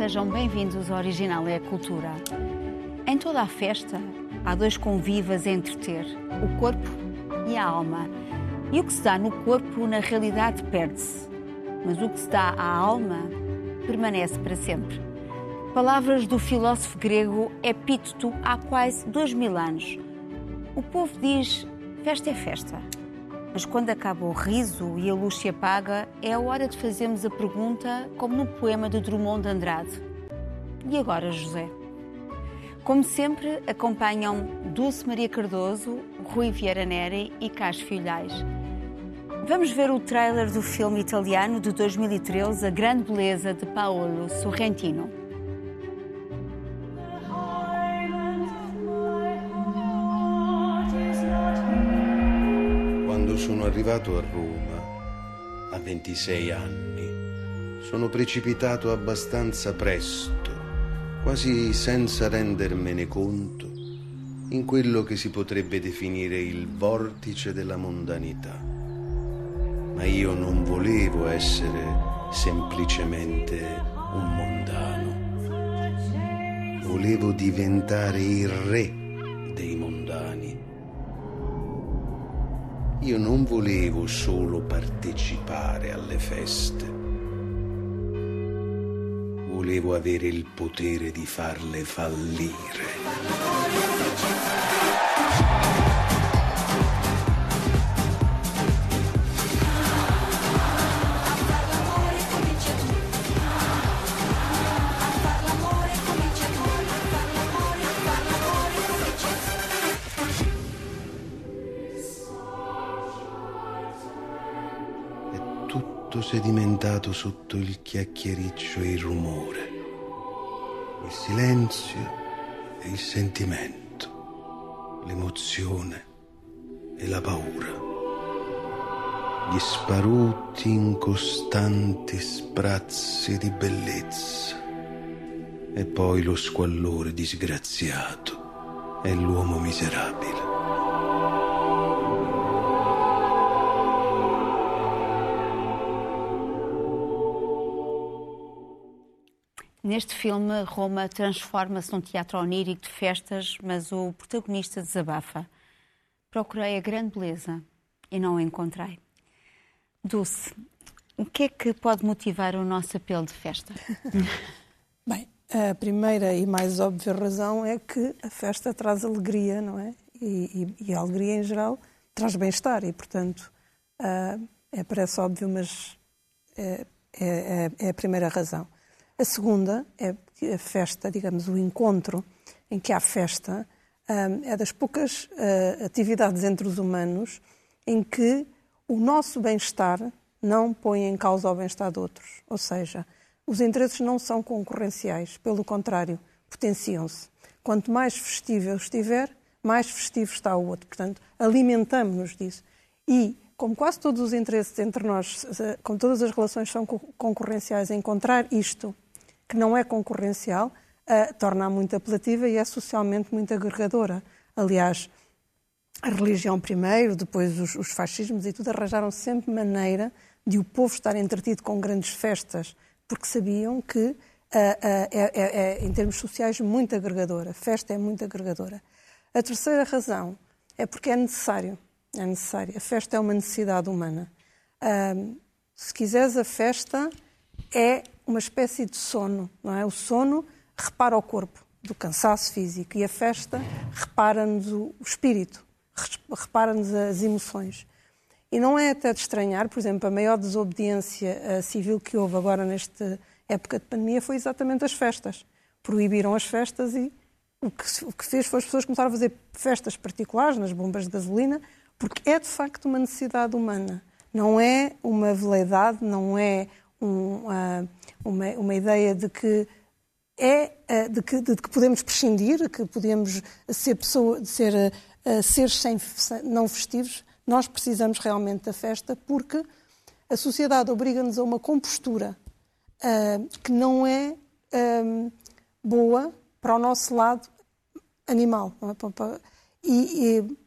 Sejam bem-vindos ao Original é a Cultura. Em toda a festa, há dois convivas a entreter: o corpo e a alma. E o que se dá no corpo, na realidade, perde-se. Mas o que se dá à alma permanece para sempre. Palavras do filósofo grego Epíteto há quase dois mil anos. O povo diz: festa é festa. Mas quando acaba o riso e a luz se apaga, é a hora de fazermos a pergunta, como no poema de Drummond de Andrade: E agora, José? Como sempre, acompanham Dulce Maria Cardoso, Rui Vieira Neri e Cássio Filhais. Vamos ver o trailer do filme italiano de 2013, A Grande Beleza de Paolo Sorrentino. Arrivato a Roma, a 26 anni, sono precipitato abbastanza presto, quasi senza rendermene conto, in quello che si potrebbe definire il vortice della mondanità. Ma io non volevo essere semplicemente un mondano. Volevo diventare il re dei mondani. Io non volevo solo partecipare alle feste. Volevo avere il potere di farle fallire. Sedimentato sotto il chiacchiericcio e il rumore, il silenzio e il sentimento, l'emozione e la paura. Gli sparuti incostanti sprazzi di bellezza e poi lo squallore disgraziato e l'uomo miserabile. Neste filme, Roma transforma-se num teatro onírico de festas, mas o protagonista desabafa. Procurei a grande beleza e não a encontrei. Dulce, o que é que pode motivar o nosso apelo de festa? Bem, a primeira e mais óbvia razão é que a festa traz alegria, não é? E, e, e a alegria, em geral, traz bem-estar e, portanto, uh, é, parece óbvio, mas é, é, é, a primeira razão. A segunda é a festa, digamos, o encontro em que há festa, uh, é das poucas uh, atividades entre os humanos em que o nosso bem-estar não põe em causa o bem-estar de outros. Ou seja, os interesses não são concorrenciais, pelo contrário, potenciam-se. Quanto mais festivo eu estiver, mais festivo está o outro. Portanto, alimentamos-nos disso. E, como quase todos os interesses entre nós, como todas as relações são concorrenciais, encontrar isto que não é concorrencial uh, torna-a muito apelativa e é socialmente muito agregadora. Aliás, a religião primeiro, depois os, os fascismos e tudo, arranjaram sempre maneira de o povo estar entretido com grandes festas, porque sabiam que uh, uh, é, é, é, em termos sociais, muito agregadora. Festa é muito agregadora. A terceira razão é porque é necessário. É necessário. A festa é uma necessidade humana. Uh, se quiseres, a festa é uma espécie de sono, não é? O sono repara o corpo do cansaço físico e a festa repara-nos o espírito, repara-nos as emoções. E não é até de estranhar, por exemplo, a maior desobediência civil que houve agora nesta época de pandemia foi exatamente as festas. Proibiram as festas e o que, o que fez foi as pessoas começaram a fazer festas particulares nas bombas de gasolina, porque é de facto uma necessidade humana. Não é uma veleidade, não é um, uma, uma ideia de que é de que, de que podemos prescindir, que podemos ser pessoa, ser uh, seres sem, não festivos. Nós precisamos realmente da festa porque a sociedade obriga-nos a uma compostura uh, que não é um, boa para o nosso lado animal. É? E, e,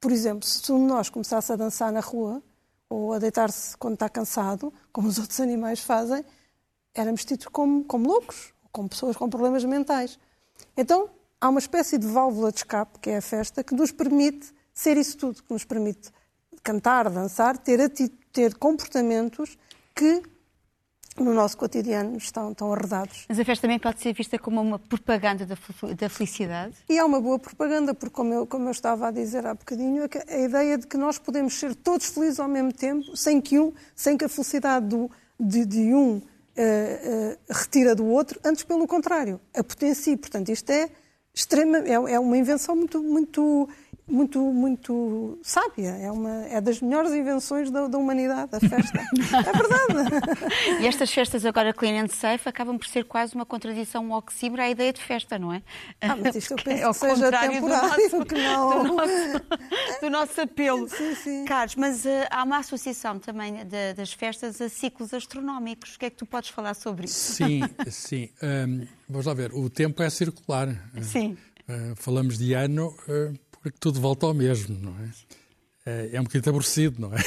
por exemplo, se nós começasse a dançar na rua ou a deitar-se quando está cansado, como os outros animais fazem, éramos tidos como, como loucos, como pessoas com problemas mentais. Então, há uma espécie de válvula de escape, que é a festa, que nos permite ser isso tudo, que nos permite cantar, dançar, ter, ter comportamentos que no nosso cotidiano estão, estão arredados. Mas a festa também pode ser vista como uma propaganda da, da felicidade? E é uma boa propaganda, porque como eu, como eu estava a dizer há bocadinho, a, a ideia de que nós podemos ser todos felizes ao mesmo tempo, sem que, um, sem que a felicidade do, de, de um uh, uh, retira do outro, antes pelo contrário, a potencia. Portanto, isto é extrema, é, é uma invenção muito, muito muito, muito sábia. É, uma, é das melhores invenções da, da humanidade, a festa. é verdade. E estas festas agora clean and safe acabam por ser quase uma contradição, um oxímoro à ideia de festa, não é? Ah, mas isto eu penso é que seja temporário, do nosso, que não... Do nosso, do nosso apelo. Sim, sim. Carlos, mas uh, há uma associação também de, das festas a ciclos astronómicos. O que é que tu podes falar sobre isso? Sim, sim. Um, vamos lá ver. O tempo é circular. Sim. Uh, falamos de ano... Uh, porque tudo volta ao mesmo, não é? Eh, é um bocadinho aborrecido, não é?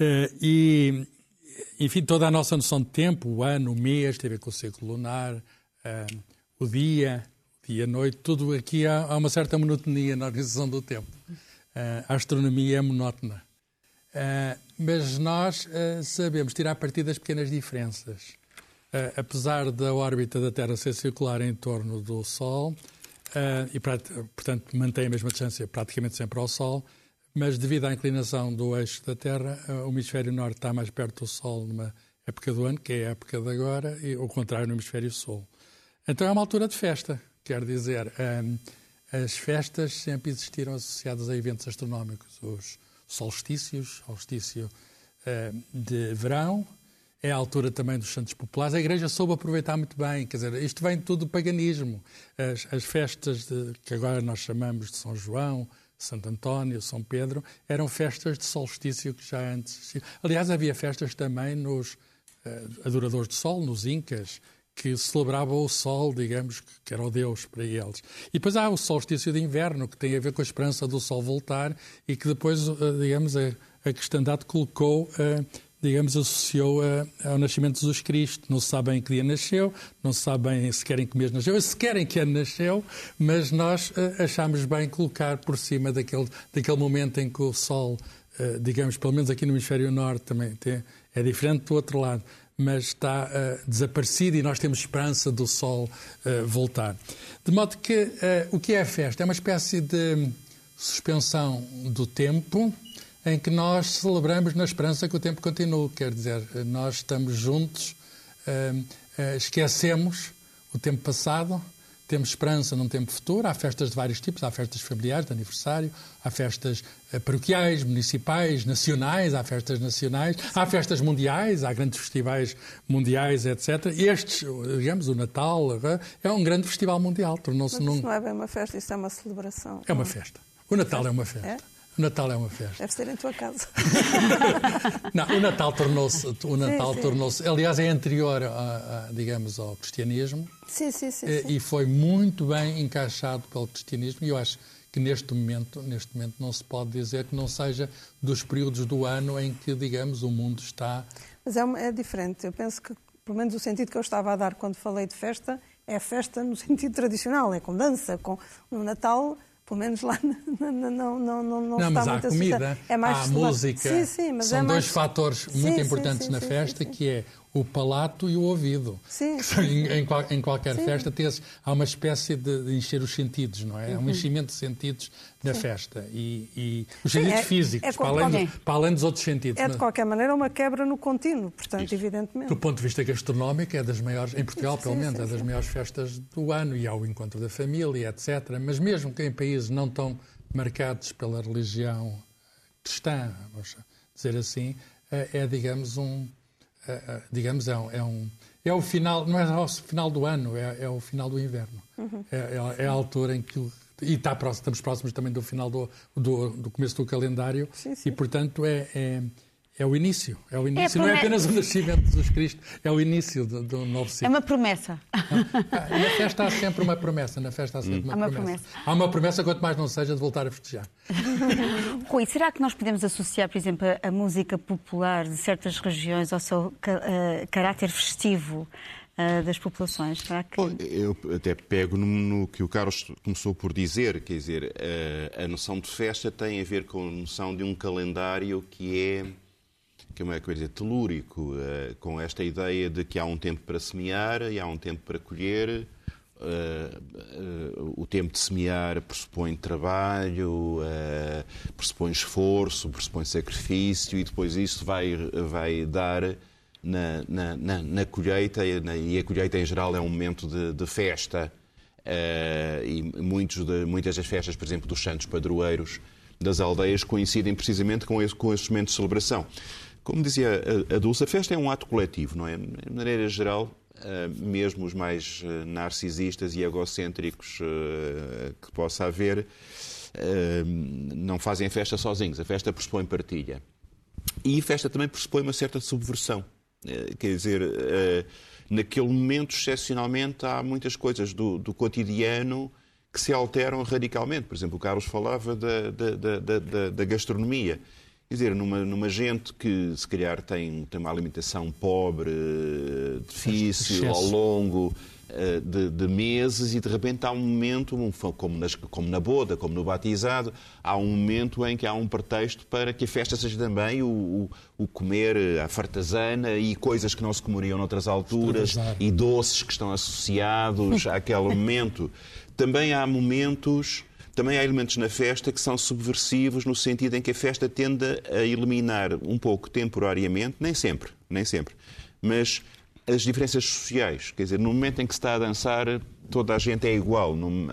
Eh, e, enfim, toda a nossa noção de tempo, o ano, o mês, tem a ver com o ciclo lunar, eh, o dia, dia, a noite, tudo aqui há, há uma certa monotonia na organização do tempo. A astronomia é monótona. Mas nós sabemos tirar partido das pequenas diferenças. Apesar da órbita da Terra ser circular em torno do Sol, Uh, e, portanto, mantém a mesma distância praticamente sempre ao Sol, mas devido à inclinação do eixo da Terra, uh, o hemisfério norte está mais perto do Sol numa época do ano, que é a época de agora, e o contrário no hemisfério sul. Então é uma altura de festa, quer dizer, um, as festas sempre existiram associadas a eventos astronómicos, os solstícios, solstício de verão, é a altura também dos santos populares. A Igreja soube aproveitar muito bem, quer dizer, isto vem tudo do paganismo. As, as festas de, que agora nós chamamos de São João, Santo António, São Pedro, eram festas de solstício que já antes. Aliás, havia festas também nos uh, adoradores do sol, nos Incas, que celebravam o sol, digamos, que era o Deus para eles. E depois há o solstício de inverno, que tem a ver com a esperança do sol voltar e que depois, uh, digamos, a, a cristandade colocou. Uh, digamos, associou a, ao nascimento de Jesus Cristo. Não se sabe em que dia nasceu, não se sabe bem se querem que mês nasceu, se querem que ano nasceu, mas nós uh, achamos bem colocar por cima daquele, daquele momento em que o Sol, uh, digamos, pelo menos aqui no hemisfério norte também tem, é diferente do outro lado, mas está uh, desaparecido e nós temos esperança do Sol voltar. De modo que o que é a festa? É uma espécie de suspensão do tempo, em que nós celebramos na esperança que o tempo continue. Quer dizer, nós estamos juntos, uh, uh, esquecemos o tempo passado, temos esperança num tempo futuro. Há festas de vários tipos: há festas familiares, de aniversário, há festas uh, paroquiais, municipais, nacionais, há festas nacionais, há festas mundiais, há grandes festivais mundiais, etc. Estes, digamos, o Natal, é um grande festival mundial. Tornou-se num. Isso não é bem uma festa, isso é uma celebração. É uma festa. O Natal é uma festa. É? O Natal é uma festa. Deve ser em tua casa. não, o Natal tornou-se, o Natal tornou-se, aliás, é anterior, a, a, digamos, ao cristianismo. Sim, sim, sim, e, sim. E foi muito bem encaixado pelo cristianismo. E eu acho que neste momento, neste momento, não se pode dizer que não seja dos períodos do ano em que, digamos, o mundo está. Mas é, uma, é diferente. Eu penso que, pelo menos, o sentido que eu estava a dar quando falei de festa é festa no sentido tradicional, é com dança, com no Natal pelo menos lá não, não, não, não, não, está mas há comida, é mais há música. Sim, sim, mas São é dois mais... fatores muito sim, importantes sim, na festa, que é o palato e o ouvido. Sim. Em, em, em, qualquer Sim. festa tens, há uma espécie de, de, encher os sentidos, não é? Há um uhum. enchimento de sentidos na Sim. festa. E, e os Sim, sentidos é, físicos, é para, além do, para, além dos outros sentidos. É de qualquer maneira uma quebra no contínuo, portanto, Isso. evidentemente. Do ponto de vista gastronómico, é das maiores, em Portugal pelo menos, é das maiores festas do ano e há o encontro da família, etc. Mas mesmo que em países não tão marcados pela religião cristã, vamos dizer assim, é, é digamos um é, é, digamos, é um, é um, é o final, não é o final do ano, é, é o final do inverno. Uhum. É, é, é, a altura em que. E está próximo, estamos próximos também do final do, do, do começo do calendário, sim, sim. e portanto é, é, é o início, é o início. É não é apenas o nascimento de Jesus Cristo, é o início do, do novo ciclo. É uma promessa. Ah, na festa há sempre uma promessa. Na festa há sempre uma, há uma promessa. promessa. Há uma promessa, quanto mais não seja, de voltar a festejar. Rui, será que nós podemos associar, por exemplo, a música popular de certas regiões ao seu uh, caráter festivo? Uh, das populações? Será que... Bom, eu até pego no, no, que o Carlos começou por dizer, quer dizer, a, a noção de festa tem a ver com a noção de um calendário que é que é uma coisa telúrico, uh, com esta ideia de que há um tempo para semear e há um tempo para colher. Uh, uh, o tempo de semear pressupõe trabalho, pressupõe esforço, pressupõe sacrifício e depois isso vai, vai dar na, na, na, na colheita e a colheita em geral é um momento de, de festa e muitos de, muitas das festas, por exemplo, dos santos padroeiros das aldeias coincidem precisamente com, esse, com esses momentos de celebração. Como dizia a Dulce, a festa é um ato coletivo, não é? De maneira geral, eh, mesmo os mais eh, narcisistas e egocêntricos eh, que possa haver, não fazem a festa sozinhos. A festa pressupõe partilha. E a festa também pressupõe uma certa subversão. Quer dizer, naquele momento, excepcionalmente, há muitas coisas do, do cotidiano que se alteram radicalmente. Por exemplo, o Carlos falava da, da, da, da gastronomia. Quer dizer, numa, numa gente que se calhar tem, tem uma alimentação pobre, difícil, ao longo eh, de, de, meses e de repente há um momento, como, nas, como na boda, como no batizado, há um momento em que há um pretexto para que a festa seja também o, o, o comer a fartazana e coisas que não se comeriam noutras alturas e doces que estão associados àquele momento. Também há momentos também há elementos na festa que são subversivos no sentido em que a festa tende a eliminar um pouco temporariamente, nem sempre, nem sempre, mas as diferenças sociais. Quer dizer, no momento em que se está a dançar, toda a gente é igual. Não, uh,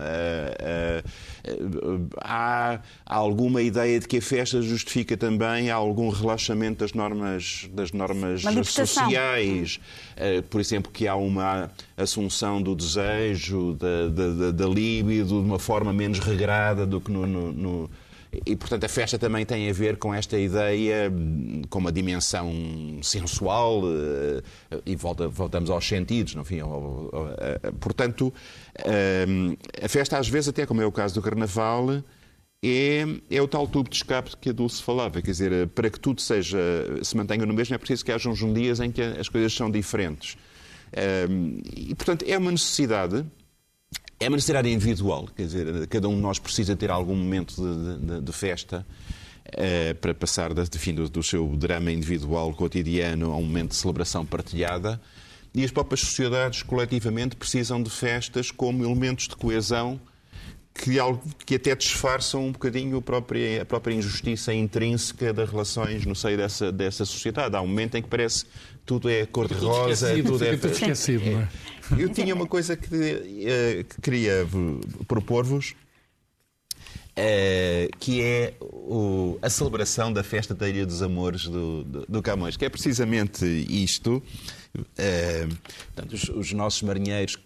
uh, uh, há alguma ideia de que a festa justifica também algum relaxamento das normas, das normas sociais. Eh, por exemplo, que há uma assunção do desejo, da, da, da, libido, de uma forma menos regrada do que no, no, no e, portanto, a festa também tem a ver com esta ideia, com uma dimensão sensual, eh, e volta, voltamos aos sentidos, no fim. Portanto, eh, a festa, às vezes, até como é o caso do Carnaval, é, é o tal tubo de escape que a Dulce falava. Quer dizer, para que tudo seja, se mantenha no mesmo, é preciso que haja uns dias em que as coisas são diferentes. Eh, e, portanto, é uma necessidade é uma necessidade individual, quer dizer, cada um de nós precisa ter algum momento de, de, de festa uh, para passar de, de do, do, seu drama individual cotidiano a um momento de celebração partilhada. E as próprias sociedades coletivamente precisam de festas como elementos de coesão que, que até disfarçam um bocadinho a própria, a própria injustiça intrínseca das relações no seio dessa, dessa sociedade. Há um momento em que parece tudo é cor-de-rosa, tudo é... Tudo esquecido, não é? Eu tinha uma coisa que, uh, que queria propor-vos, uh, que é o, a celebração da festa da Ilha dos Amores do, do, do Camões, que é precisamente isto. Uh, portanto, os, os, nossos marinheiros,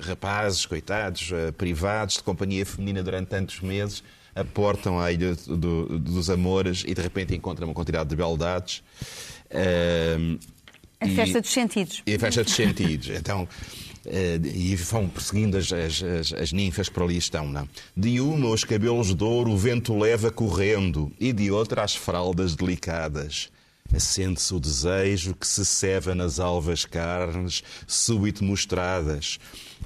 rapazes, coitados, privados, de companhia feminina durante tantos meses, aportam à Ilha do, dos Amores e de repente encontram uma quantidade de beldades. Uh, a festa dos sentidos. E a festa dos sentidos. Então, e vão perseguindo as, as, as, as, ninfas por ali estão. Não? De uma os cabelos de ouro o vento leva correndo, e de outra as fraldas delicadas. Acende-se o desejo que se ceva nas alvas carnes, súbito mostradas.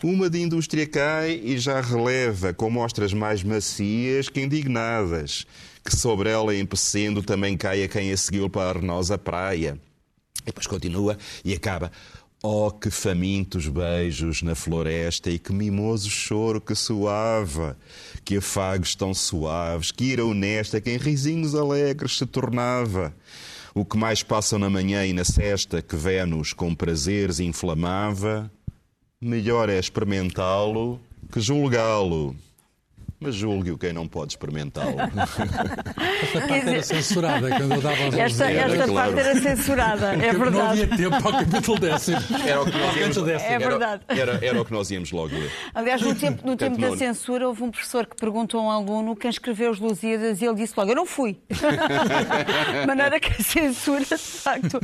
Uma de indústria cai e já releva, com mostras mais macias que indignadas, que sobre ela empecendo também cai a quem a seguiu para a arenosa praia. E depois continua e acaba. Oh, que famintos beijos na floresta e que mimoso choro que soava, que afagos tão suaves, que ira honesta que em risinhos alegres se tornava. O que mais passam na manhã e na cesta que Vênus com prazeres inflamava, melhor é experimentá-lo que julgá-lo. Mas julgue-o quem não pode experimentá-lo. Esta parte era censurada quando eu dava aos Esta, esta claro. parte era censurada, é Porque Não havia verdade. tempo ao capítulo décimo. Era o que nós íamos. É era- verdade. Era, era o que nós íamos logo ler. Aliás, no tempo, no tempo da censura, houve um professor que perguntou a um aluno quem escreveu os Lusíadas e ele disse logo: Eu não fui. De maneira que a censura, de facto.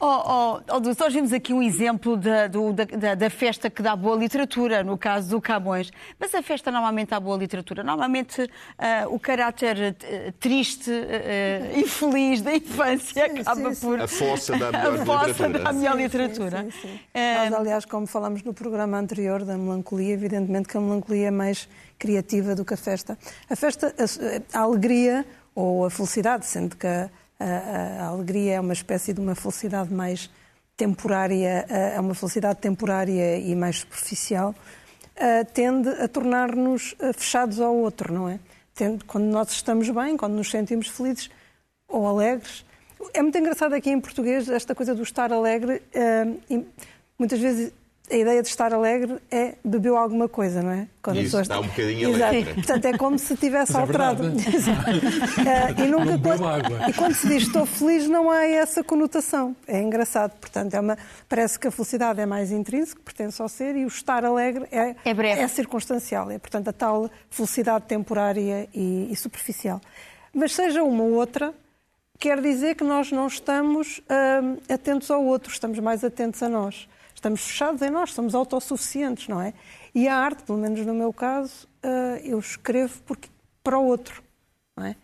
Oh, oh, oh, nós vimos aqui um exemplo da, do- da- da festa que dá boa literatura, no caso do Camões. Mas a festa normalmente dá boa literatura. Normalmente ah, o caráter eh, triste, eh, infeliz da infância Sim, acaba sim, sim. por. A fossa da melhor a fossa literatura. da melhor Sim, literatura. sim, sim, sim. Eh, Nós, aliás, como falámos no programa anterior da melancolia, evidentemente que a melancolia é mais criativa do que a festa. A festa, a, a alegria ou a felicidade, sendo que a, a- a alegria é uma espécie de uma felicidade mais temporária, é uma felicidade temporária e mais superficial, tende a tornar-nos eh, fechados ao outro, não é? Tende- Quando nós estamos bem, quando nos sentimos felizes ou alegres, é muito engraçado aqui em português esta coisa do estar alegre. eh, muitas vezes a ideia de estar alegre é bebeu alguma coisa, não é? Quando a Isso, pessoa está um bocadinho Exato. alegre. Portanto, é como se tivesse Mas é alterado. verdade. Eh, e, nunca, quando, água. e quando se diz estou feliz, não há essa conotação. É engraçado. Portanto, é uma, parece que a felicidade é mais intrínseca, pertence ao ser, e o estar alegre é, É breve. circunstancial. É, portanto, a tal felicidade temporária e, e superficial. Mas seja uma ou outra, quer dizer que nós não estamos hum, atentos ao outro, estamos mais atentos a nós. Estamos fechados em nós, somos autossuficientes, não é? E a arte, pelo menos no meu caso, ah, eu escrevo porque, para o outro, não é?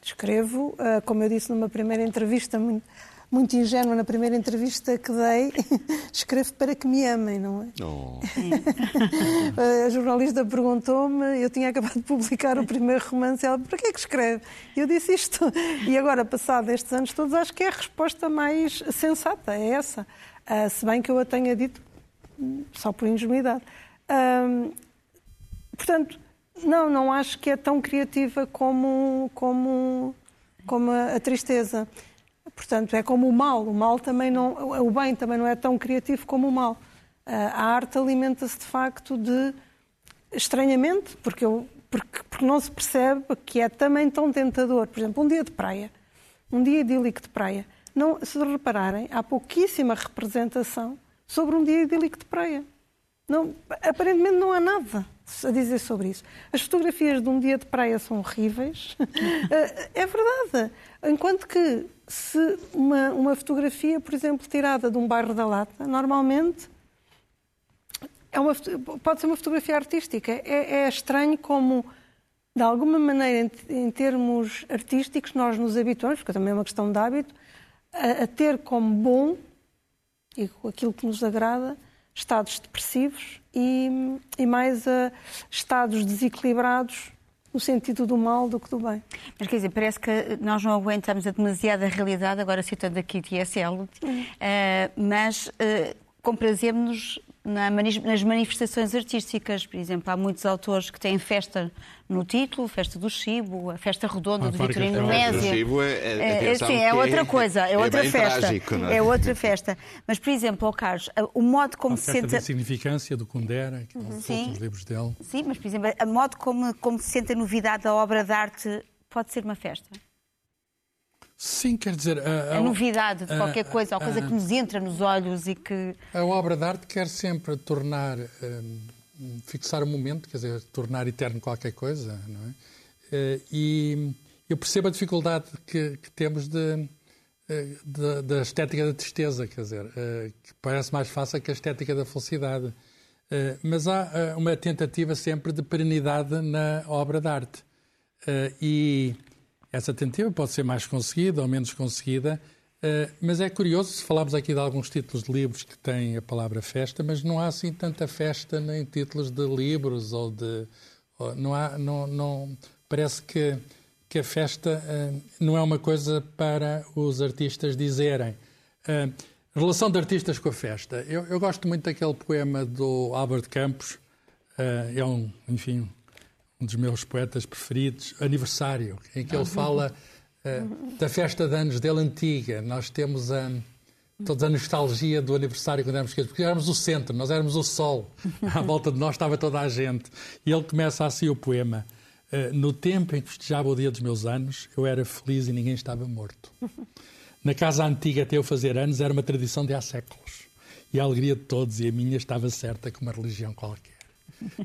Escrevo, ah, como eu disse numa primeira entrevista, muito, muito ingênua, na primeira entrevista que dei, escrevo para que me amem, não é? Oh. A jornalista perguntou-me, eu tinha acabado de publicar o primeiro romance, ela, para que é que escreve? Eu disse isto. E agora, passado estes anos todos, acho que é a resposta mais sensata, é essa. Ah, se bem que eu a tenha dito só por ingenuidade. Ahm, portanto, não, não acho que é tão criativa como, como, como a, a tristeza. Portanto, é como o mal. O mal também não, o bem também não é tão criativo como o mal. Ah, A arte alimenta-se de facto de estranhamente, porque, eu, porque, porque não se percebe que é também tão tentador. Por exemplo, um dia de praia, um dia idílico de praia. Não, se repararem, há pouquíssima representação sobre um dia idílico de praia. Não, aparentemente não há nada a dizer sobre isso. As fotografias de um dia de praia são horríveis. é verdade. Enquanto que se uma, uma fotografia, por exemplo, tirada de um bairro da Lata, normalmente é uma, pode ser uma fotografia artística. É, é estranho como, de alguma maneira, em, em termos artísticos, nós nos habituamos, porque também é uma questão de hábito, a, a ter como bom e aquilo que nos agrada estados depressivos e, e mais a estados desequilibrados no sentido do mal do que do bem. Mas quer dizer, parece que nós não aguentamos a demasiada realidade, agora citando aqui TSL, eh, mas eh, comprazemos-nos nas manifestações artísticas. Por exemplo, há muitos autores que têm festa no título, festa do Chibo, a festa redonda Ah, do Vitorino a festa do Nésia. Chibo é- é- atenção sim, é outra é- coisa, é é outra festa. trágico, é? É outra festa. Mas, por exemplo, ó Carlos, o modo como A se senta... da insignificância do Kundera, que Sim. são os livros dele. Sim, mas, por exemplo, a modo como, como se sente a novidade da obra de arte pode ser uma festa. Sim, quer dizer, a, A novidade de a- qualquer coisa, ou coisa a- que nos entra nos olhos e que. A obra de arte quer sempre tornar, hum, fixar o momento, quer dizer, tornar eterno qualquer coisa, não é? Eh, E eu percebo a dificuldade que, que temos de, eh, de- da estética da tristeza, quer dizer, eh, que parece mais fácil que a estética da felicidade. Mas há uma tentativa sempre de perenidade na obra de arte. E essa tentativa pode ser mais conseguida ou menos conseguida, eh, mas é curioso, se falarmos aqui de alguns títulos de livros que têm a palavra festa, mas não há assim tanta festa nem títulos de livros ou de. ou- não há. Não, não, parece que, que a festa eh, não é uma coisa para os artistas dizerem. Eh, relação de artistas com a festa. Eu, eu gosto muito daquele poema do Albert Campos, é um, enfim, um dos meus poetas preferidos, Aniversário, em que ele fala eh, da festa de anos dele antiga. Nós temos a, toda a nostalgia do aniversário quando éramos pequenos, porque éramos o centro, nós éramos o sol. À volta de nós estava toda a gente. E ele começa assim o poema. Uh, no tempo em que festejava o dia dos meus anos, eu era feliz e ninguém estava morto. Na casa antiga, até eu fazer anos, era uma tradição de há séculos. E a alegria de todos e a minha estava certa como uma religião qualquer.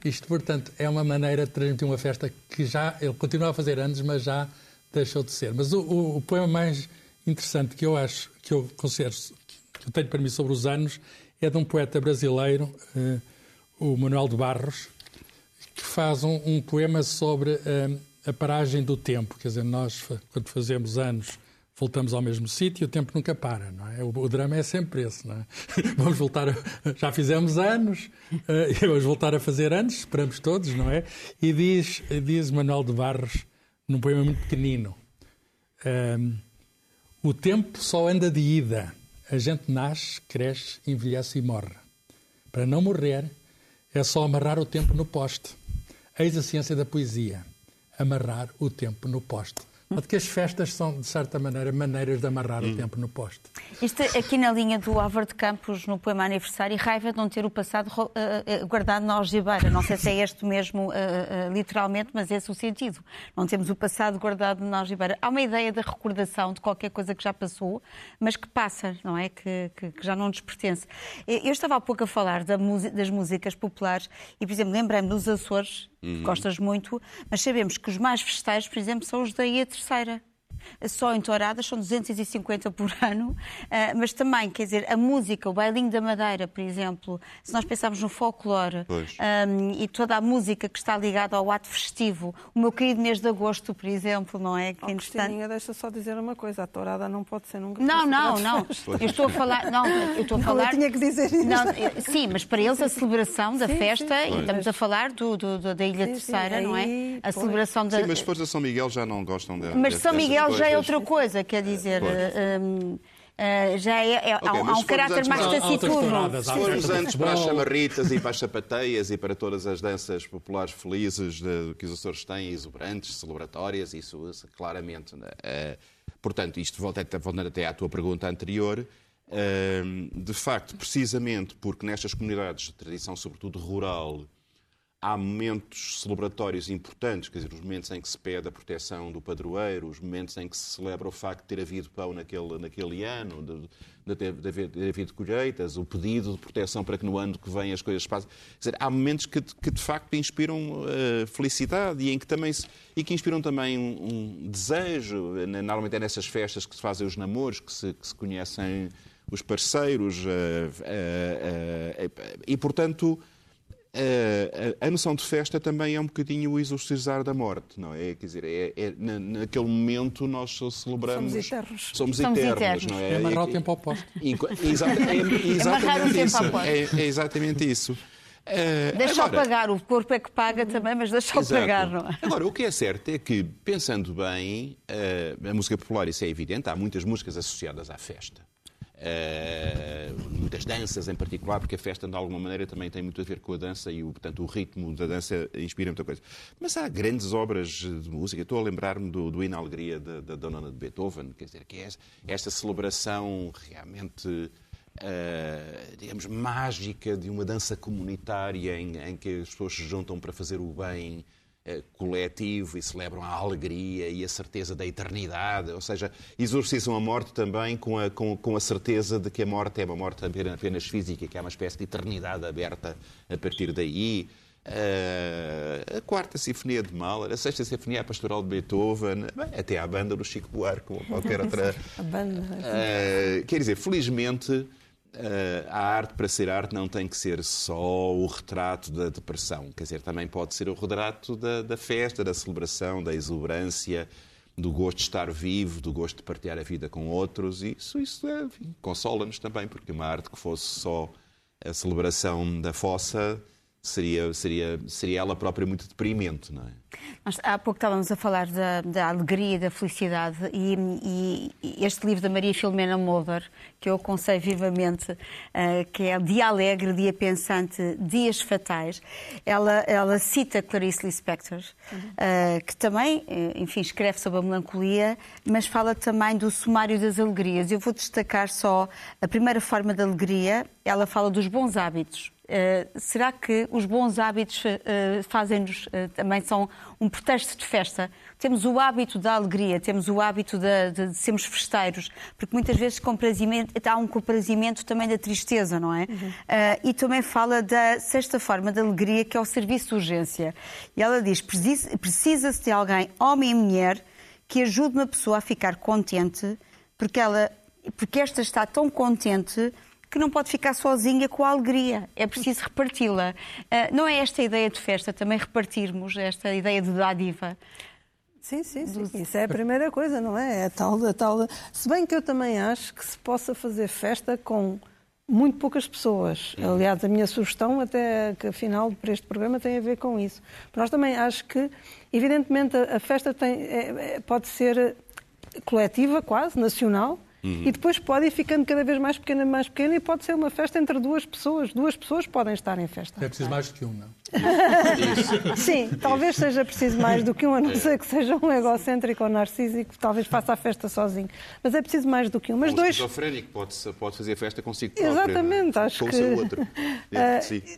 Isto, portanto, é uma maneira de transmitir uma festa que já, ele continua a fazer anos, mas já deixou de ser. Mas o, o, o poema mais interessante que eu acho, que eu considero, que eu tenho para mim sobre os anos, é de um poeta brasileiro, uh, o Manuel de Barros, que faz um, um poema sobre uh, a paragem do tempo. Quer dizer, nós, quando fazemos anos, voltamos ao mesmo sítio, o tempo nunca para, não é? O, o, drama é sempre esse, não é? Vamos voltar, a, já fizemos anos, uh, vamos voltar a fazer anos, esperamos todos, não é? E diz, diz Manuel de Barros, num poema muito pequenino, um, o tempo só anda de ida, a gente nasce, cresce, envelhece e morre. Para não morrer, é só amarrar o tempo no poste. Eis a ciência da poesia, amarrar o tempo no poste. Porque as festas são, de certa maneira, maneiras de amarrar hum. o tempo no poste. Isto aqui na linha do Álvaro de Campos, no poema Aniversário, raiva de não ter o passado uh, uh, guardado na algibeira. Não sei se é este mesmo, uh, literalmente, mas esse é o sentido. Não temos o passado guardado na algibeira. Há uma ideia da recordação de qualquer coisa que já passou, mas que passa, não é? Que, que, que já não nos pertence. Eu estava há pouco a falar da das músicas populares e, por exemplo, lembrei-me dos Açores, uhum. gostas muito, mas sabemos que os mais festeiros, por exemplo, são os da Ia Terceira só em touradas, são 250 por ano, ah, mas também, quer dizer, a música, o bailinho da Madeira, por exemplo, se nós pensarmos no folclore um, e toda a música que está ligada ao ato festivo, o meu querido mês de agosto, por exemplo, não é? Que oh, Cristininha, deixa só dizer uma coisa, a tourada não pode ser nunca... Não, não, não, eu estou a falar... Não, eu estou a falar... Não, eu tinha que dizer isso. Não, sim, mas para eles a celebração da sim, festa, sim, e estamos a falar do, do, da Ilha sim, Terceira, não é? A celebração da... Sim, mas depois da São Miguel já não gostam dela. Mas São Miguel já é outra coisa, quer dizer. Uh, já é, é okay, há, um caráter mais taciturno. Se formos antes para as chamarritas e para as sapateias e para todas as danças populares felizes de, que os Açores têm, exuberantes, celebratórias, isso, claramente. Uh, portanto, isto voltando até à tua pergunta anterior, uh, de facto, precisamente porque nestas comunidades de tradição, sobretudo rural, há momentos celebratórios importantes, quer dizer, os momentos em que se pede a proteção do padroeiro, os momentos em que se celebra o facto de ter havido pão naquele, naquele ano, de, de, de, haver, de haver colheitas, o pedido de proteção para que no ano que vem as coisas passem. Quer dizer, há momentos que, que de facto inspiram uh, felicidade e, em que também se, e que inspiram também um, um, desejo. Normalmente é nessas festas que se fazem os namoros, que se, que se conhecem os parceiros. Uh, uh, e, portanto a, a, noção de festa também é um bocadinho o exorcizar da morte, não é? Quer dizer, é, é na, naquele momento nós celebramos. Somos eternos. Somos, somos eternos, eternos, não é? É amarrar o tempo ao posto. é, exatamente isso. É, é exatamente isso. Uh, deixa agora, pagar, o corpo é que paga também, mas deixa-o pagar, não é? Agora, o que é certo é que, pensando bem, uh, a música popular, isso é evidente, há muitas músicas associadas à festa. Uh, muitas danças em particular, porque a festa de alguma maneira também tem muito a ver com a dança e portanto, o ritmo da dança inspira muita coisa. Mas há grandes obras de música. Estou a lembrar-me do, do Alegria da, da Dona de Beethoven, quer dizer, que é esta celebração realmente, uh, digamos, mágica de uma dança comunitária em, em que as pessoas se juntam para fazer o bem eh, coletivo e celebram a alegria e a certeza da eternidade, ou seja, exorcizam a morte também com a, com, com a certeza de que a morte é uma morte apenas física, que há uma espécie de eternidade aberta a partir daí. Uh, a quarta sinfonia de Mahler, a sexta sinfonia pastoral de Beethoven, bem, até a banda do Chico Buarque, como qualquer outra. a banda. Uh, quer dizer, felizmente a arte, para ser arte, não tem que ser só o retrato da depressão. Quer dizer, também pode ser o retrato da, da festa, da celebração, da exuberância, do gosto de estar vivo, do gosto de partilhar a vida com outros. E isso, isso é, consola-nos também, porque uma arte que fosse só a celebração da fossa seria, seria, seria ela própria muito deprimente, não é? Nós, há pouco estávamos a falar da, da alegria e da felicidade e, e, este livro da Maria Filomena Mulder, que eu aconselho vivamente, uh, que é Dia Alegre, Dia Pensante, Dias Fatais, ela, ela cita Clarice Lispector, uh, que também, eh, enfim, escreve sobre a melancolia, mas fala também do sumário das alegrias. Eu vou destacar só a primeira forma de alegria, ela fala dos bons hábitos. Uh, será que os bons hábitos uh, fazem-nos uh, também são um pretexto de festa? Temos o hábito da alegria, temos o hábito de, de, de sermos festeiros, porque muitas vezes há um comprazimento também da tristeza, não é? Uhum. e também fala da sexta forma de alegria, que é o serviço de urgência. E ela diz: precisa-se de alguém, homem e mulher, que ajude uma pessoa a ficar contente, porque, ela, porque esta está tão contente que não pode ficar sozinha com a alegria, é preciso reparti-la. Uh, não é esta a ideia de festa, também repartirmos esta ideia de dádiva? Sim, sim, sim. Isso é a primeira coisa, não é? É tal, é tal. Se bem que eu também acho que se possa fazer festa com muito poucas pessoas. Aliás, a minha sugestão, até que afinal para este programa, tem a ver com isso. Nós também acho que, evidentemente, a festa tem, é, é, pode ser coletiva, quase, nacional, Uhum. E depois pode ir ficando cada vez mais pequena, mais pequena e pode ser uma festa entre duas pessoas. Duas pessoas podem estar em festa. É preciso mais do que um, não? Sim, talvez seja preciso mais do que um, a não ser que seja um egocêntrico ou narcísico, talvez faça a festa sozinho. Mas é preciso mais do que um. Mas um dois. esquizofrénico pode, pode fazer festa consigo próprio. Exatamente, é? acho Com que. o outro. Uh,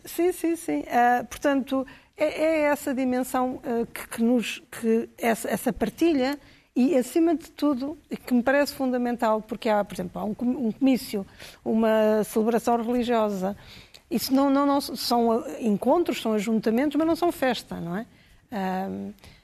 sim, sim, sim. Uh, portanto, é, é, essa dimensão uh, que, que, nos. que essa, essa partilha e, acima de tudo, que me parece fundamental, porque há, por exemplo, há um comício, uma celebração religiosa, isso não, não, não são encontros, são ajuntamentos, mas não são festa, não é?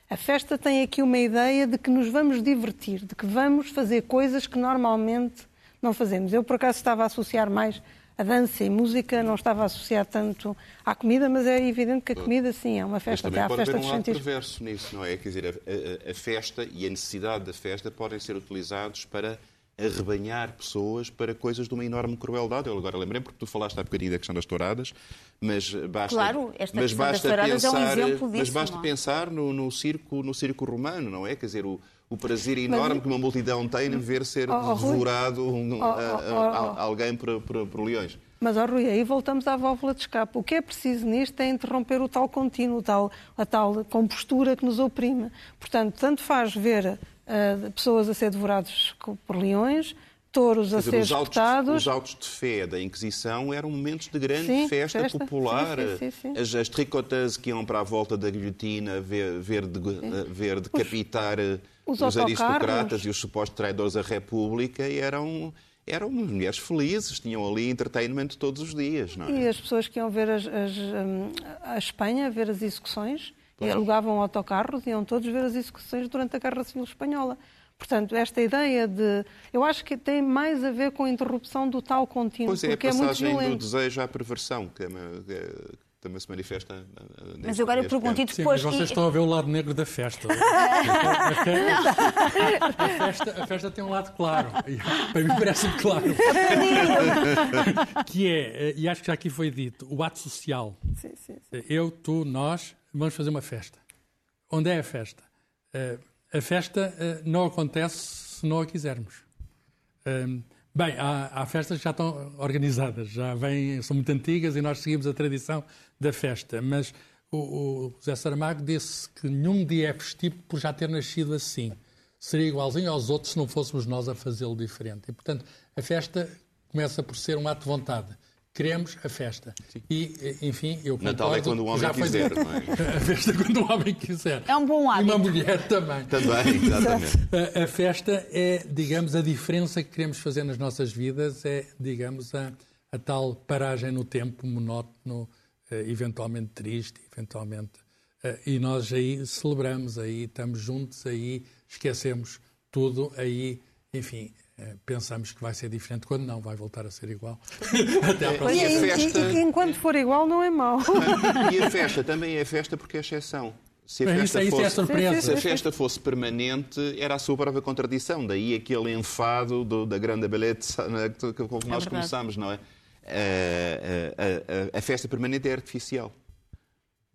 a festa tem aqui uma ideia de que nos vamos divertir, de que vamos fazer coisas que normalmente não fazemos. Eu, por acaso, estava a associar mais a dança e música não estava a associar tanto à comida, mas é evidente que a comida, sim, é uma festa. Mas também pode festa haver um lado perverso nisso, não é? Quer dizer, a, a, a, festa e a necessidade da festa podem ser utilizados para arrebanhar pessoas para coisas de uma enorme crueldade. Eu agora lembrei, porque tu falaste há bocadinho da questão das touradas, mas basta, claro, esta mas basta pensar, é um exemplo disso, mas basta é? pensar no, no, circo, no circo romano, não é? Quer dizer, o, o prazer enorme Mas... que uma multidão tem em ver ser oh, oh, devorado um, oh, a, a, alguém por, por, por leões. Mas, oh, Rui, aí voltamos à válvula de escape. O que é preciso nisto é interromper o tal contínuo, tal, a tal compostura que nos oprime. Portanto, tanto faz ver uh, pessoas a ser devoradas por leões, touros a ser espetados. Os autos de fé da Inquisição eram momentos de grande sim, festa, festa, popular. Sim, sim, as, as tricotas que iam para a volta da guilhotina ver, ver, de, ver decapitar os, os aristocratas e os supostos traidores da República eram eram mulheres felizes, tinham ali entertainment todos os dias. Não é? E as pessoas que iam ver as, as, hum, a Espanha, ver as execuções, e alugavam autocarros, iam todos ver as execuções durante a Guerra Civil Espanhola. Portanto, esta ideia de. Eu acho que tem mais a ver com a interrupção do tal contínuo. Pois é, porque a passagem é muito do desejo à perversão, que é, também se manifesta. Eh, mas agora eu pergunto e depois. Sim, mas vocês estão a ver o lado negro da festa. a, festa a, festa, a festa tem um lado claro. Para mim parece claro. que é, eh, e acho que já aqui foi dito, o ato social. Sim, sim, sim. Eu, tu, nós, vamos fazer uma festa. Onde é a festa? Eh, a festa não acontece se não a quisermos. Bem, há, há, festas que já estão organizadas, já vêm, são muito antigas e nós seguimos a tradição da festa. Mas o, o José Saramago disse que nenhum dia é festivo por já ter nascido assim. Seria igualzinho aos outros se não fôssemos nós a fazê-lo diferente. E, portanto, a festa começa por ser um ato de vontade queremos a festa. Sim. E, enfim, eu concordo... Natal é quando o homem quiser, não é? A festa é quando o homem quiser. É um bom hábito. E uma mulher também. Também, exatamente. A, a, festa é, digamos, a diferença que queremos fazer nas nossas vidas, é, digamos, a, a tal paragem no tempo, monótono, eh, eventualmente triste, eventualmente... Eh, e nós aí celebramos, aí estamos juntos, aí esquecemos tudo, aí, enfim, pensamos que vai ser diferente, quando não, vai voltar a ser igual. Até à próxima. E, a festa... e, e, enquanto for igual, não é mau. E a festa também é festa porque é exceção. Se a, festa isso, fosse, é se a festa fosse permanente, era a sua própria contradição. Daí aquele enfado do, da grande beleza com que nós é começamos, não é? A, a, a, a festa permanente é artificial.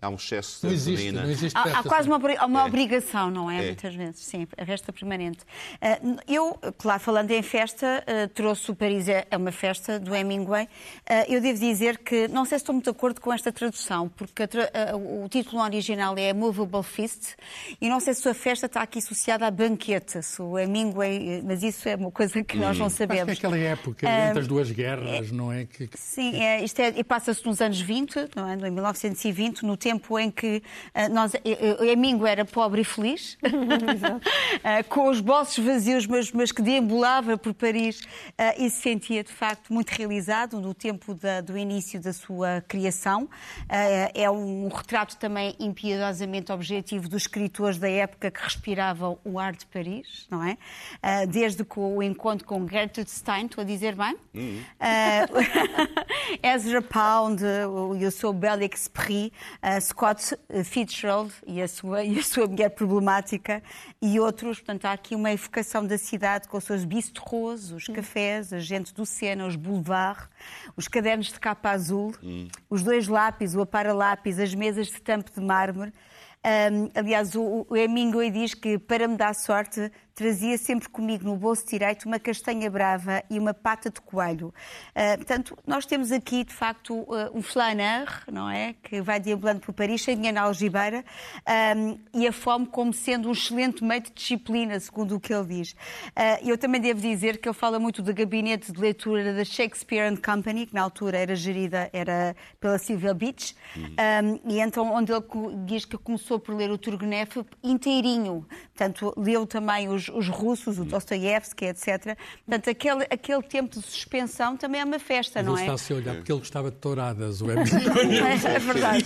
Há um excesso Não de existe, gasolina. não existe Há, há quase uma, uma É. obrigação, não é? É. Muitas vezes, sim, a festa permanente. Ah, eu, claro, falando em festa, ah, trouxe o Paris é é uma festa do Hemingway. Ah, eu devo dizer que, não sei se estou muito de acordo com esta tradução, porque a ah, o título original é Movable Feast, e não sei se a festa está aqui associada a banquete, se o Hemingway, eh, mas isso é uma coisa que nós não Acho que sabemos. aquela época, entre as duas guerras, não é? Que, que- Sim, é, isto é, e passa-se nos anos 20, não é? em 1920, no tempo em que ah, nós, eh, eh, o Emingo era pobre e feliz, com os bolsos vazios, mas, mas que deambulava por Paris e se sentia, de facto, muito realizado no tempo da- do início da sua criação. É um retrato também impiedosamente objetivo dos escritores da época que respiravam o ar de Paris, não é? Desde com o encontro com Gertrude Stein, estou a dizer bem? Ah, Ezra Pound e o seu bel esprit, ah, Scott Fitzgerald e a, sua, e a sua mulher problemática e outros. Portanto, há aqui uma evocação da cidade com os seus bistrôs, os cafés, a gente do Sena, os boulevards, os cadernos de capa azul, os dois lápis, o apara-lápis, as mesas de tampo de mármore. Ahm, aliás, o, o Hemingway diz que, para me dar sorte, trazia sempre comigo no bolso direito uma castanha brava e uma pata de coelho. Ah, portanto, nós temos aqui, de facto, ah, um flaneur, não é? Que vai deambulando por Paris, sem dinheiro na algibeira, ahm, e a fome como sendo um excelente meio de disciplina, segundo o que ele diz. Ah, eu também devo dizer que ele fala muito do gabinete de leitura da Shakespeare and Company, que na altura era gerida era pela Sylvia Beach, Um, e então onde ele diz que começou por ler o Turgenev inteirinho. Portanto, leu também os, os russos, o Dostoiévski, etc. Portanto, aquele, aquele tempo de suspensão também é uma festa, não Ele é? está-se a olhar porque ele gostava de touradas, o Hemingway. É verdade.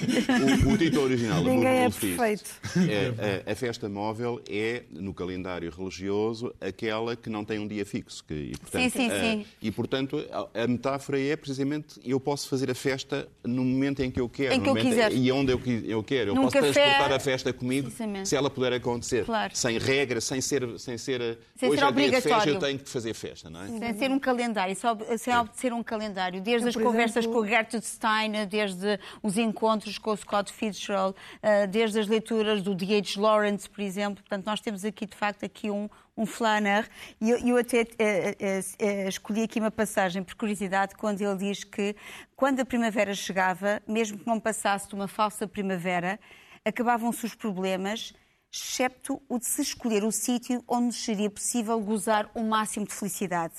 O, o título original, o Ninguém é perfeito. é, a, a festa móvel é, no calendário religioso, aquela que não tem um dia fixo. Que, e, portanto, Sim, sim, a- sim. E, portanto, a, a metáfora é precisamente eu posso fazer a festa no momento em que eu quero. Em que no eu quiser. E onde eu, eu quero. Eu Num posso café, transportar a festa comigo se ela puder acontecer. Claro. Sem regra, sem ser... Sem ser, Sem hoje ser é dia de festa, obrigatório. eu tenho que fazer festa, não é? Sem ser um calendário, só, sem obedecer um calendário. Desde Eu, as por conversas exemplo- com o Gertrude Stein, desde os encontros com o Scott Fitzgerald, eh, desde as leituras do D.H. Lawrence, por exemplo. Portanto, nós temos aqui, de facto, aqui um, um flaneur. E eu, eu até eh, eh, eh, escolhi aqui uma passagem, por curiosidade, quando ele diz que quando a primavera chegava, mesmo que não passasse de uma falsa primavera, acabavam-se os problemas excepto o de se escolher o sítio onde seria possível gozar o máximo de felicidade.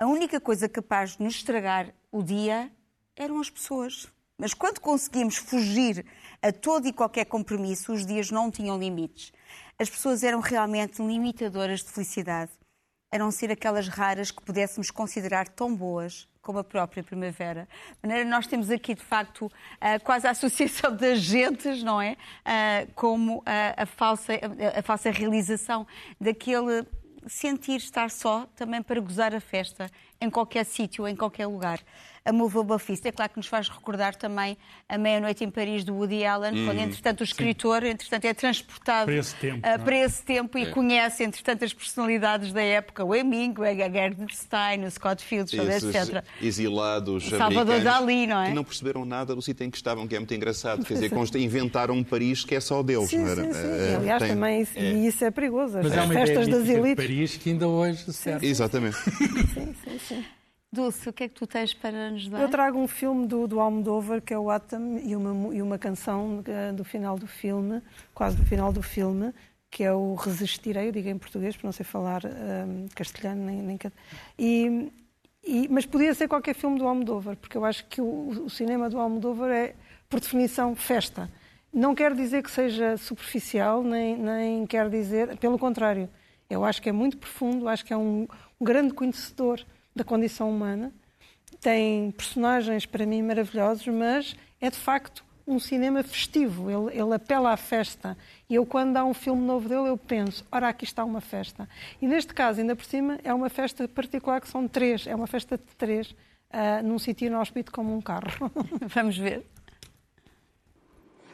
A única coisa capaz de nos estragar o dia eram as pessoas. Mas quando conseguimos fugir a todo e qualquer compromisso, os dias não tinham limites. As pessoas eram realmente limitadoras de felicidade. A não ser aquelas raras que pudéssemos considerar tão boas como a própria primavera. De maneira, nós temos aqui, de facto, ah, quase a associação das gentes, não é? Ah, como ah, a, falsa, a falsa realização daquele sentir estar só também para gozar a festa em qualquer sítio, em qualquer lugar. A Movable Feast é claro que nos faz recordar também a Meia-Noite em Paris do Woody Allen, quando, entretanto, o escritor entretanto, é transportado Para esse tempo, é? para esse tempo e É. conhece, entretanto, as personalidades da época, o Hemingway, a Gertrude Stein, o Scott Esses etc. exilados Salvador Dalí, não é? que não perceberam nada do sítio em que estavam, que é muito engraçado. Quer dizer, inventaram um Paris que é só deles. Sim, não era? sim, sim. Eh, Aliás, tem- também isso, é. e isso é perigoso. As Mas há uma ideia festas das elites. Paris que ainda hoje serve. Exatamente. Dulce, o que é que tu tens para nos dar? Eu trago um filme do, do Almodóvar, que é o Atom, e uma, e uma canção eh, do final do filme, quase do final do filme, que é o Resistirei, eu digo em português, porque não sei falar eh, castelhano nem, nem e, e- Mas podia ser qualquer filme do Almodóvar, porque eu acho que o, o cinema do Almodóvar é, por definição, festa. Não quer dizer que seja superficial, nem, nem quer dizer... Pelo contrário, eu acho que é muito profundo, acho que é um, um grande conhecedor da condição humana, tem personagens para mim maravilhosos, mas é de facto um cinema festivo. Ele, ele apela à festa. E eu, quando há um filme novo dele, eu penso: ora, aqui está uma festa. E neste caso, ainda por cima, é uma festa particular que são três. É uma festa de três, ah, num sítio inóspito como um carro. Vamos ver.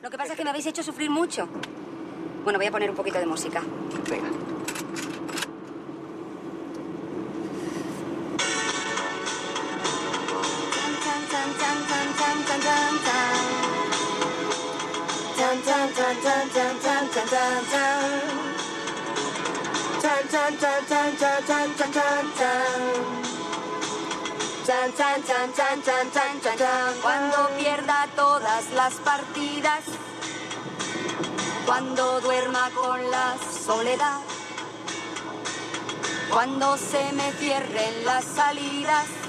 Lo que pasa es que me habéis hecho sufrir mucho. Bueno, voy a poner un poquito de música. Venga. Cuando pierda todas las partidas, cuando duerma con la soledad, cuando se me cierren las salidas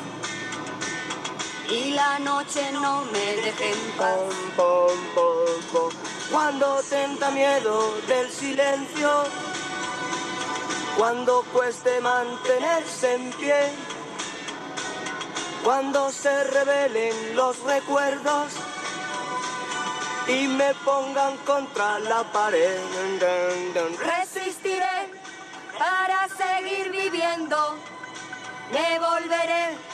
y la noche no me deje en paz. Pom, pom, pom, pom. Cuando tenta miedo del silencio, cuando cueste mantenerse en pie, cuando se revelen los recuerdos y me pongan contra la pared. Resistiré para seguir viviendo, me volveré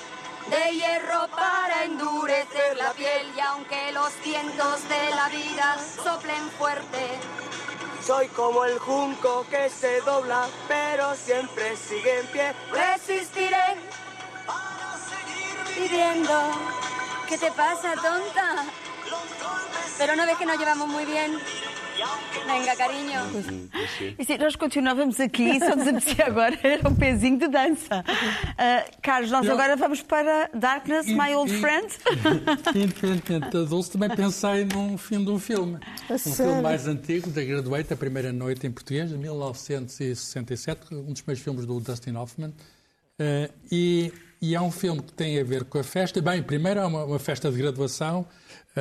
de hierro para endurecer la piel y aunque los vientos de la vida soplen fuerte, Soy como el junco que se dobla, pero siempre sigue en pie. resistiré viviendo. ¿Qué te pasa, tonta? Pero no ves que nos llevamos muy bien. Venga, cariño. E sim, nós continuávamos aqui e só nos apetecia agora era um pezinho de dança. Ah, Carlos, nós Eu- agora vamos para Darkness, My Old E- Friend. Independentemente da Dulce, também pensei num fim de um filme. A um sério? filme mais antigo, da Graduate, A Primeira Noite em Português, de 1967, um dos meus filmes do Dustin Hoffman. Eh, e, e é um filme que tem a ver com a festa. Bem, primeiro é uma, uma festa de graduação,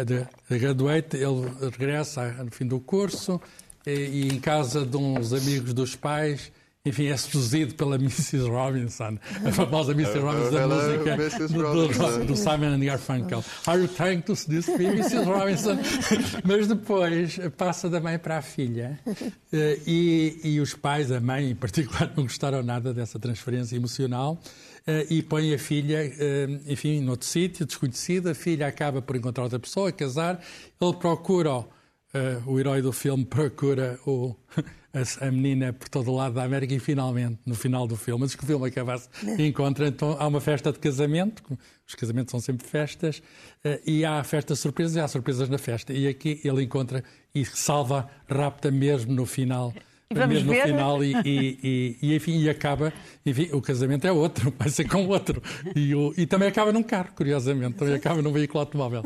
de, a Graduate, ele regressa no fim do curso e, e em casa de uns amigos dos pais. Enfim, é seduzido pela Mrs. Robinson, a famosa Mrs. Robinson da música do- do- do Simon and Garfunkel. Are you trying to seduce me, Mrs. Robinson? Mas depois passa da mãe para a filha eh, e, e os pais, a mãe em particular, não gostaram nada dessa transferência emocional e põem a filha, eh, enfim, noutro sítio, desconhecida. A filha acaba por encontrar outra pessoa, casar. Ele procura, eh, o herói do filme procura o, a, a menina por todo o lado da América e finalmente, no final do filme, antes que o filme acabasse, encontra. Então há uma festa de casamento, os casamentos são sempre festas, eh, e há festas surpresas e há surpresas na festa. E aqui ele encontra e salva, rapta mesmo no final. E vamos mesmo ver? no final e, e, e, e, enfim, e acaba, enfim, o casamento é outro, vai ser com outro. E, o- e também acaba num carro, curiosamente, também acaba num veículo automóvel.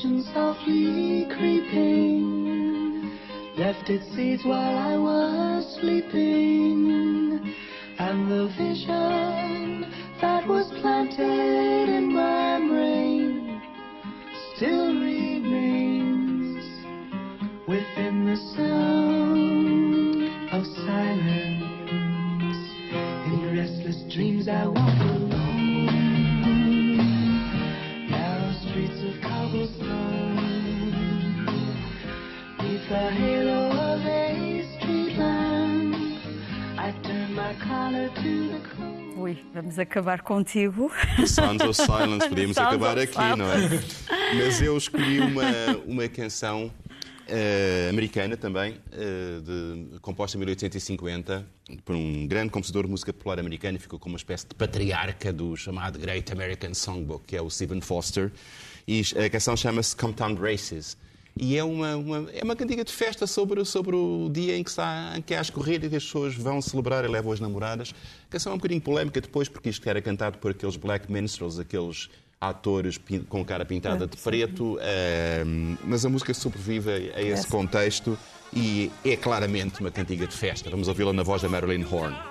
Vision softly creeping left its seeds while I was sleeping. And the vision Ui, vamos acabar contigo. Sounds of Silence, podíamos Sounds acabar aqui, não é? Mas eu escolhi uma, uma canção eh, americana também, eh, de- composta em 1850 por um grande compositor de música popular americano e ficou como uma espécie de patriarca do chamado Great American Songbook, que é o Stephen Foster. E a canção chama-se Comptown Races. E é uma, uma, é uma cantiga de festa sobre, sobre o dia em que, está, em que há as corridas e as pessoas vão celebrar e levam as namoradas. A canção é um bocadinho polémica depois, porque isto era cantado por aqueles black minstrels, aqueles atores com cara pintada de preto, mas a música sobrevive a esse contexto e é claramente uma cantiga de festa. Vamos ouvi-la na voz da Marilyn Horne.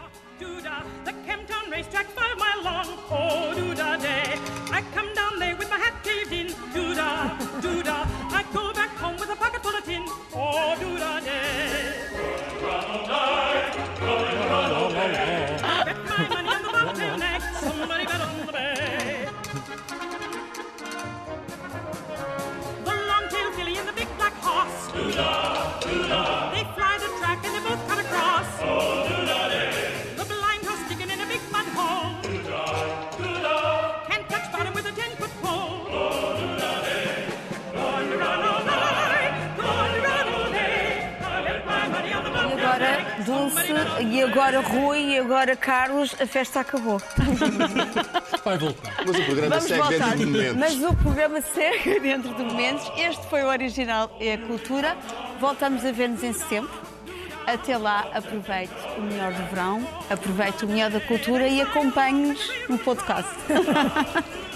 e agora Rui, e agora Carlos, a festa acabou. Vai voltar. Mas o programa Vamos segue voltar. dentro de momentos. Mas o programa segue dentro de momentos. Este foi o original e a cultura. Voltamos a ver-nos em setembro. Até lá, aproveite o melhor do verão, aproveite o melhor da cultura e acompanhe-nos no podcast.